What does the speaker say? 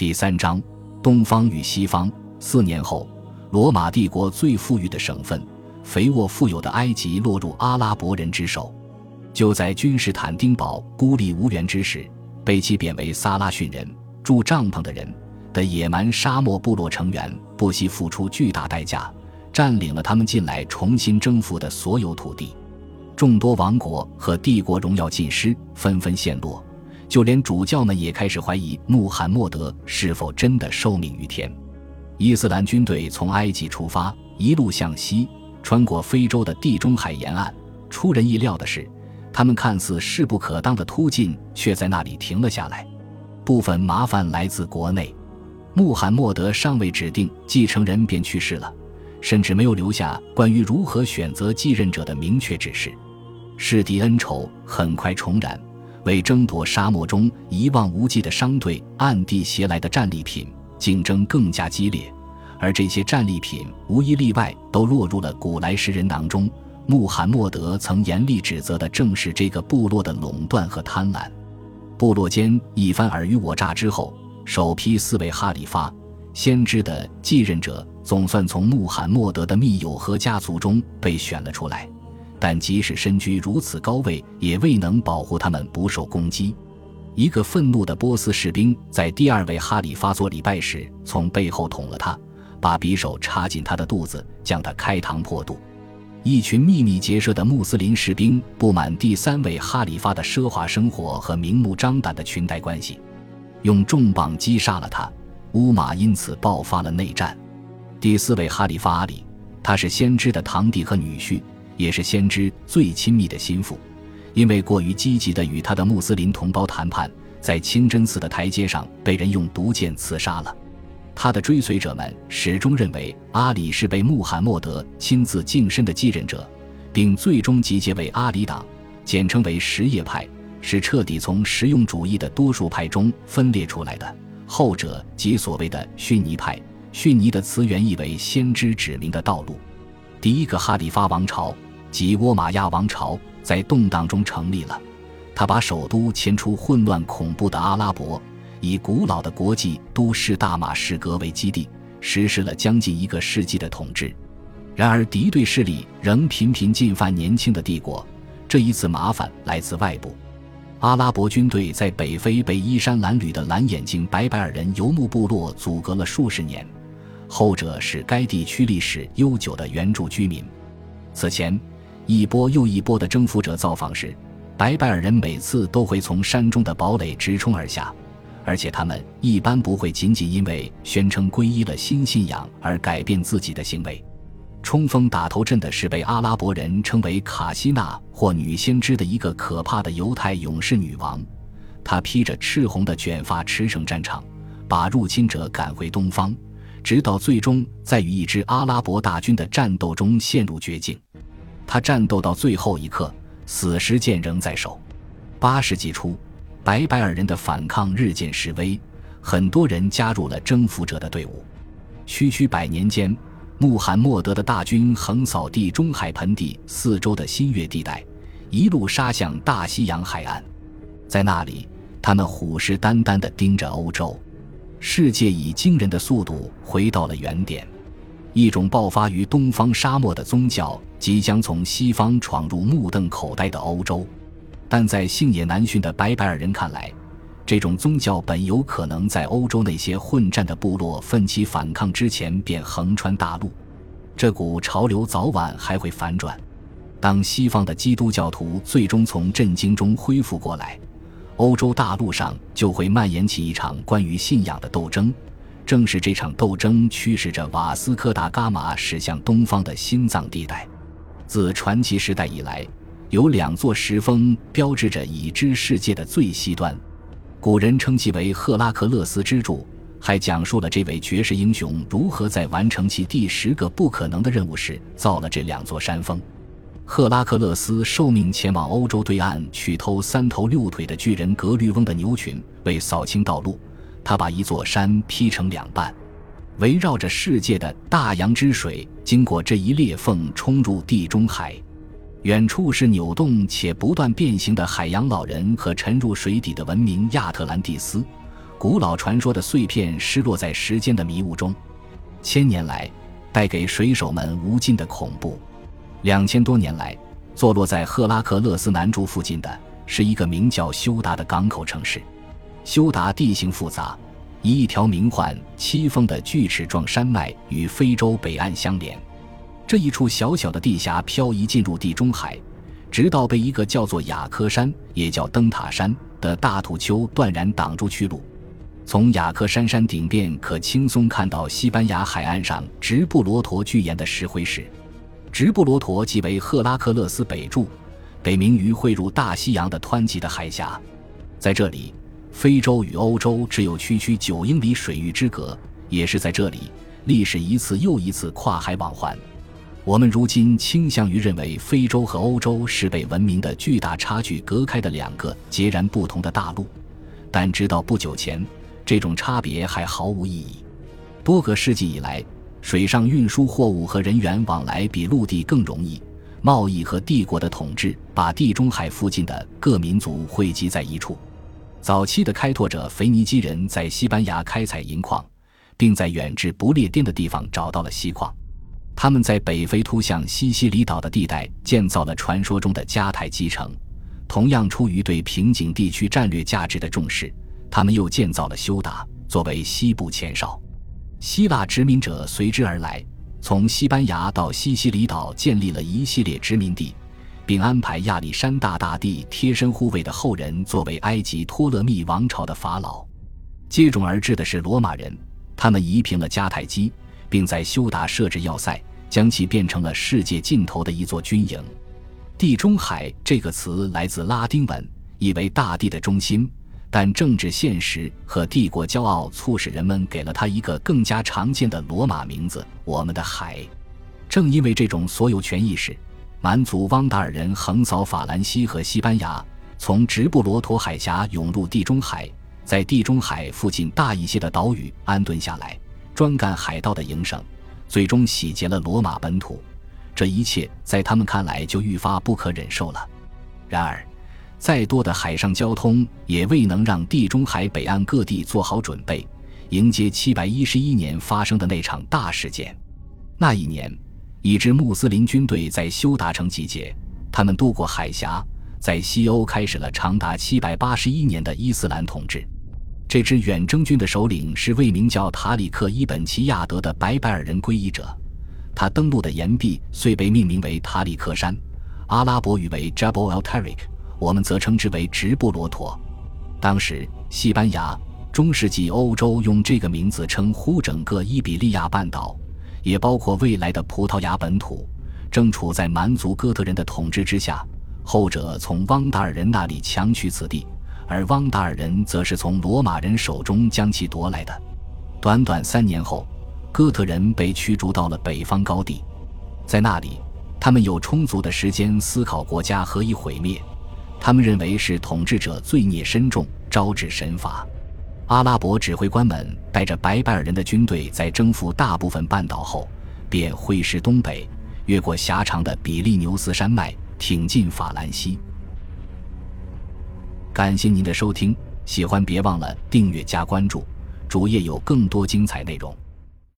第三章：东方与西方。四年后，罗马帝国最富裕的省份、肥沃富有的埃及落入阿拉伯人之手。就在君士坦丁堡孤立无援之时，被其贬为撒拉逊人、住帐篷的人的野蛮沙漠部落成员，不惜付出巨大代价，占领了他们近来重新征服的所有土地。众多王国和帝国荣耀尽失，纷纷陷落，就连主教们也开始怀疑穆罕默德是否真的受命于天。伊斯兰军队从埃及出发，一路向西，穿过非洲的地中海沿岸。出人意料的是。他们看似势不可当的突进，却在那里停了下来。部分麻烦来自国内，穆罕默德尚未指定继承人便去世了，甚至没有留下关于如何选择继任者的明确指示。世敌恩仇很快重燃，为争夺沙漠中一望无际的商队暗地携来的战利品，竞争更加激烈。而这些战利品无一例外都落入了古来时人囊中。穆罕默德曾严厉指责的正是这个部落的垄断和贪婪。部落间一番尔虞我诈之后，首批四位哈里发先知的继任者总算从穆罕默德的密友和家族中被选了出来。但即使身居如此高位，也未能保护他们不受攻击。一个愤怒的波斯士兵在第二位哈里发做礼拜时，从背后捅了他，把匕首插进他的肚子，将他开膛破肚。一群秘密结社的穆斯林士兵不满第三位哈里发的奢华生活和明目张胆的裙带关系，用重磅击杀了他。乌马因此爆发了内战。第四位哈里发阿里，他是先知的堂弟和女婿，也是先知最亲密的心腹。因为过于积极地与他的穆斯林同胞谈判，在清真寺的台阶上被人用毒箭刺杀了。他的追随者们始终认为阿里是被穆罕默德亲自净身的继任者，并最终集结为阿里党，简称为什叶派，是彻底从实用主义的多数派中分裂出来的。后者即所谓的逊尼派，逊尼的词源意为先知指明的道路。第一个哈里发王朝即倭马亚王朝在动荡中成立了，他把首都迁出混乱恐怖的阿拉伯。以古老的国际都市大马士革为基地，实施了将近一个世纪的统治。然而，敌对势力仍频频进犯年轻的帝国。这一次麻烦来自外部，阿拉伯军队在北非被衣衫褴褛的蓝眼睛白白尔人游牧部落阻隔了数十年，后者是该地区历史悠久的原住居民。此前，一波又一波的征服者造访时，白白尔人每次都会从山中的堡垒直冲而下。而且他们一般不会仅仅因为宣称皈依了新信仰而改变自己的行为。冲锋打头阵的是被阿拉伯人称为卡西娜或女先知的一个可怕的犹太勇士女王，她披着赤红的卷发驰骋战场，把入侵者赶回东方，直到最终在与一支阿拉伯大军的战斗中陷入绝境。他战斗到最后一刻，死时剑仍在手。八世纪初。白白尔人的反抗日渐式微，很多人加入了征服者的队伍。区区百年间，穆罕默德的大军横扫地中海盆地四周的新月地带，一路杀向大西洋海岸。在那里，他们虎视眈眈地盯着欧洲。世界以惊人的速度回到了原点。一种爆发于东方沙漠的宗教即将从西方闯入目瞪口呆的欧洲。但在性野难驯的白白尔人看来，这种宗教本有可能在欧洲那些混战的部落奋起反抗之前便横穿大陆。这股潮流早晚还会反转。当西方的基督教徒最终从震惊中恢复过来，欧洲大陆上就会蔓延起一场关于信仰的斗争。正是这场斗争驱使着瓦斯科达伽马驶向东方的心脏地带。自传奇时代以来。有两座石峰标志着已知世界的最西端，古人称其为赫拉克勒斯之柱，还讲述了这位绝世英雄如何在完成其第十个不可能的任务时造了这两座山峰。赫拉克勒斯受命前往欧洲对岸去偷三头六腿的巨人格律翁的牛群，为扫清道路，他把一座山劈成两半，围绕着世界的大洋之水经过这一裂缝冲入地中海。远处是扭动且不断变形的海洋老人和沉入水底的文明亚特兰蒂斯，古老传说的碎片失落在时间的迷雾中，千年来带给水手们无尽的恐怖。两千多年来，坐落在赫拉克勒斯南柱附近的是一个名叫休达的港口城市。休达地形复杂，以一条名唤七峰的锯齿状山脉与非洲北岸相连。这一处小小的地峡漂移进入地中海，直到被一个叫做雅克山，也叫灯塔山的大土丘断然挡住去路。从雅克山山顶边可轻松看到西班牙海岸上直布罗陀巨岩的石灰石。直布罗陀即为赫拉克勒斯北柱，北冥于汇入大西洋的湍急的海峡。在这里，非洲与欧洲只有区区九英里水域之隔。也是在这里，历史一次又一次跨海往还。我们如今倾向于认为，非洲和欧洲是被文明的巨大差距隔开的两个截然不同的大陆，但直到不久前。这种差别还毫无意义。多个世纪以来，水上运输货物和人员往来比陆地更容易。贸易和帝国的统治把地中海附近的各民族汇集在一处。早期的开拓者腓尼基人在西班牙开采银矿，并在远至不列颠的地方找到了锡矿。他们在北非突向西西里岛的地带建造了传说中的迦太基城。同样出于对瓶颈地区战略价值的重视。他们又建造了修达，作为西部前哨。希腊殖民者随之而来，从西班牙到西西里岛建立了一系列殖民地，并安排亚历山大大帝贴身护卫的后人作为埃及托勒密王朝的法老。接踵而至的是罗马人，他们夷平了迦太基，并在修达设置要塞，将其变成了世界尽头的一座军营。地中海这个词来自拉丁文，意为大地的中心。但政治现实和帝国骄傲促使人们给了他一个更加常见的罗马名字——我们的海。正因为这种所有权意识，蛮族汪达尔人横扫法兰西和西班牙，从直布罗陀海峡涌入地中海，在地中海附近大一些的岛屿安顿下来，专干海盗的营生，最终洗劫了罗马本土。这一切在他们看来就愈发不可忍受了。然而，再多的海上交通也未能让地中海北岸各地做好准备，迎接七百一十一年发生的那场大事件。那一年，一支穆斯林军队在休达城集结，他们渡过海峡，在西欧开始了长达七百八十一年的伊斯兰统治。这支远征军的首领是位名叫塔里克·伊本·齐亚德的白白尔人皈依者，他登陆的岩壁遂被命名为塔里克山，阿拉伯语为 Jabal al-Tariq。我们则称之为直布罗陀。当时，西班牙、中世纪欧洲用这个名字称呼整个伊比利亚半岛，也包括未来的葡萄牙本土，正处在蛮族哥特人的统治之下。后者从汪达尔人那里强取此地，而汪达尔人则是从罗马人手中将其夺来的。短短三年后，哥特人被驱逐到了北方高地，在那里，他们有充足的时间思考国家何以毁灭。他们认为是统治者罪孽深重，招致神罚。阿拉伯指挥官们带着白拜尔人的军队，在征服大部分半岛后，便挥师东北，越过狭长的比利牛斯山脉，挺进法兰西。感谢您的收听，喜欢别忘了订阅加关注，主页有更多精彩内容。